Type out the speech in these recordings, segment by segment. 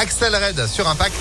Axel Red sur Impact.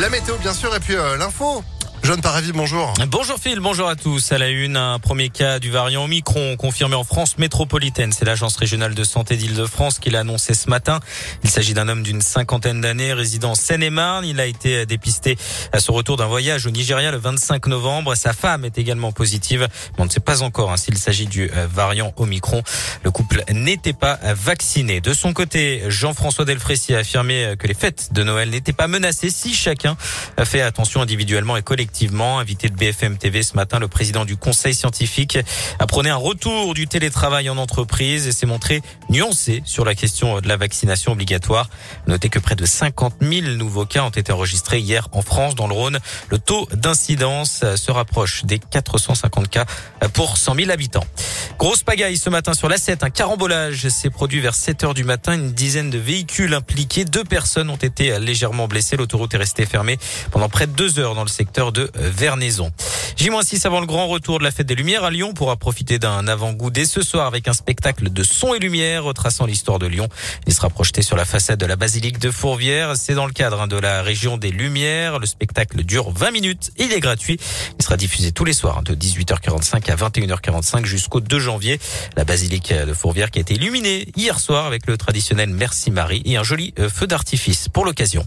La météo bien sûr et puis euh, l'info. John Paravi, bonjour. Bonjour Phil, bonjour à tous. À la une, un premier cas du variant Omicron confirmé en France métropolitaine. C'est l'agence régionale de santé d'Île-de-France qui l'a annoncé ce matin. Il s'agit d'un homme d'une cinquantaine d'années, résident en Seine-et-Marne. Il a été dépisté à son retour d'un voyage au Nigeria le 25 novembre. Sa femme est également positive. on ne sait pas encore hein, s'il s'agit du euh, variant Omicron. Le couple n'était pas vacciné. De son côté, Jean-François Delfrécy a affirmé que les fêtes de Noël n'étaient pas menacées si chacun fait attention individuellement et collectivement Invité de BFM TV ce matin, le président du conseil scientifique a prôné un retour du télétravail en entreprise et s'est montré nuancé sur la question de la vaccination obligatoire. Notez que près de 50 000 nouveaux cas ont été enregistrés hier en France, dans le Rhône. Le taux d'incidence se rapproche des 450 cas pour 100 000 habitants. Grosse pagaille ce matin sur l'A7. Un carambolage s'est produit vers 7 heures du matin. Une dizaine de véhicules impliqués. Deux personnes ont été légèrement blessées. L'autoroute est restée fermée pendant près de deux heures dans le secteur de Vernaison. J-6 avant le grand retour de la fête des Lumières à Lyon pourra profiter d'un avant-goût dès ce soir avec un spectacle de son et lumière retraçant l'histoire de Lyon. Il sera projeté sur la façade de la basilique de Fourvière. C'est dans le cadre hein, de la région des Lumières. Le spectacle dure 20 minutes. Il est gratuit. Il sera diffusé tous les soirs hein, de 18h45 à 21h45 jusqu'au 2 janvier. La basilique de Fourvière qui a été illuminée hier soir avec le traditionnel Merci Marie et un joli euh, feu d'artifice pour l'occasion.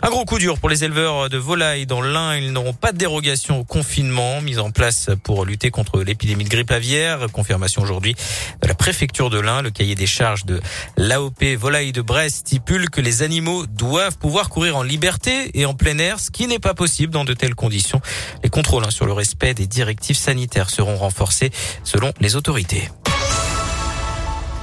Un gros coup dur pour les éleveurs de volailles dans l'Ain. Ils n'auront pas de dérogation au confinement mis en place pour lutter contre l'épidémie de grippe aviaire. Confirmation aujourd'hui de la préfecture de l'Ain. Le cahier des charges de l'AOP Volaille de Brest stipule que les animaux doivent pouvoir courir en liberté et en plein air, ce qui n'est pas possible dans de telles conditions. Les contrôles hein, sur le respect des directives sanitaires seront renforcés selon les autorités.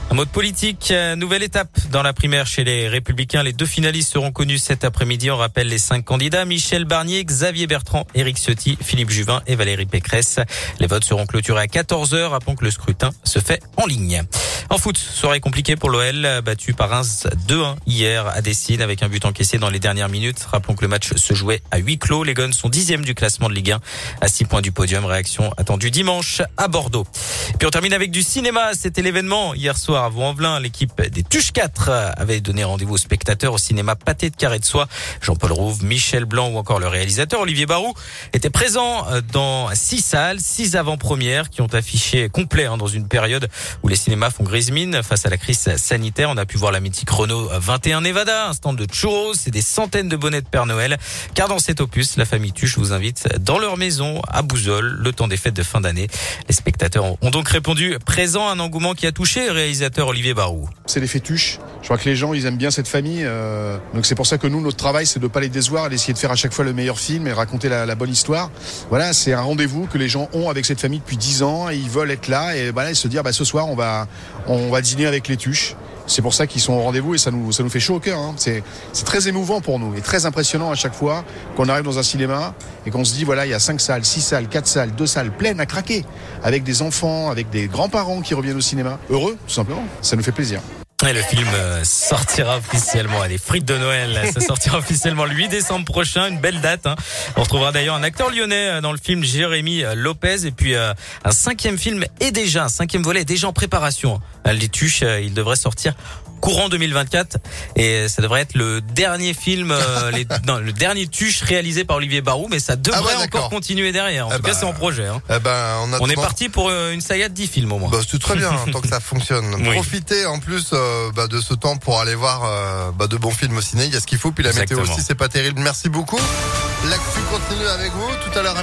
Un mot de politique, euh, nouvelle étape dans la primaire chez les Républicains. Les deux finalistes seront connus cet après-midi. On rappelle les cinq candidats Michel Barnier, Xavier Bertrand, Éric Ciotti, Philippe Juvin et Valérie Pécresse. Les votes seront clôturés à 14h. Rappelons que le scrutin se fait en ligne. En foot, soirée compliquée pour l'OL, battu par Reims 2-1 hier à Dessine avec un but encaissé dans les dernières minutes. Rappelons que le match se jouait à huis clos. Les Guns sont dixième du classement de Ligue 1 à 6 points du podium. Réaction attendue dimanche à Bordeaux. Puis on termine avec du cinéma. C'était l'événement hier soir à Vaux-en-Velin. L'équipe des Tuches 4 avait donné rendez-vous aux spectateurs au cinéma Pâté de Carré de Soie. Jean-Paul Rouve, Michel Blanc ou encore le réalisateur Olivier Barou étaient présents dans six salles, six avant-premières qui ont affiché complet hein, dans une période où les cinémas font face à la crise sanitaire. On a pu voir la mythique Renault 21 Nevada, un stand de churros et des centaines de bonnets de Père Noël. Car dans cet opus, la famille Tuche vous invite dans leur maison à Bouzol, le temps des fêtes de fin d'année. Les spectateurs ont donc répondu présent à un engouement qui a touché le réalisateur Olivier Barou. C'est les Tuche. Je crois que les gens, ils aiment bien cette famille. Euh, donc c'est pour ça que nous, notre travail, c'est de pas les décevoir, d'essayer de faire à chaque fois le meilleur film et raconter la, bonne histoire. Voilà, c'est un rendez-vous que les gens ont avec cette famille depuis 10 ans. Et ils veulent être là et voilà, se dire, bah, ce soir, on va, on va dîner avec les tuches. C'est pour ça qu'ils sont au rendez-vous et ça nous, ça nous fait chaud au cœur. Hein. C'est, très émouvant pour nous et très impressionnant à chaque fois qu'on arrive dans un cinéma et qu'on se dit voilà, il y a 5 salles, 6 salles, 4 salles, 2 salles pleines à craquer avec des enfants, avec des grands-parents qui reviennent au cinéma. Heureux, tout simplement. Ça nous fait plaisir. Et le film euh, sortira officiellement, les frites de Noël, ça sortira officiellement le 8 décembre prochain, une belle date. Hein. On retrouvera d'ailleurs un acteur lyonnais euh, dans le film, Jérémy euh, Lopez, et puis un cinquième film est déjà, un cinquième volet est déjà en préparation. Les tuches, il devrait sortir courant 2024 et ça devrait être le dernier film, euh, les, non, le dernier tuche réalisé par Olivier Barou, mais ça devrait ah encore continuer derrière. En eh tout cas, ben, c'est en projet. Hein. Eh ben, on, est parti pour euh, une saga de 10 films au moins. Bah, c'est très bien hein, tant que ça fonctionne. Profitez en plus euh, bah, de ce temps pour aller voir bah, de bons films au ciné. Il y a ce qu'il faut. Puis la météo aussi, c'est pas terrible. Merci beaucoup. L'actu continue avec vous tout à l'heure.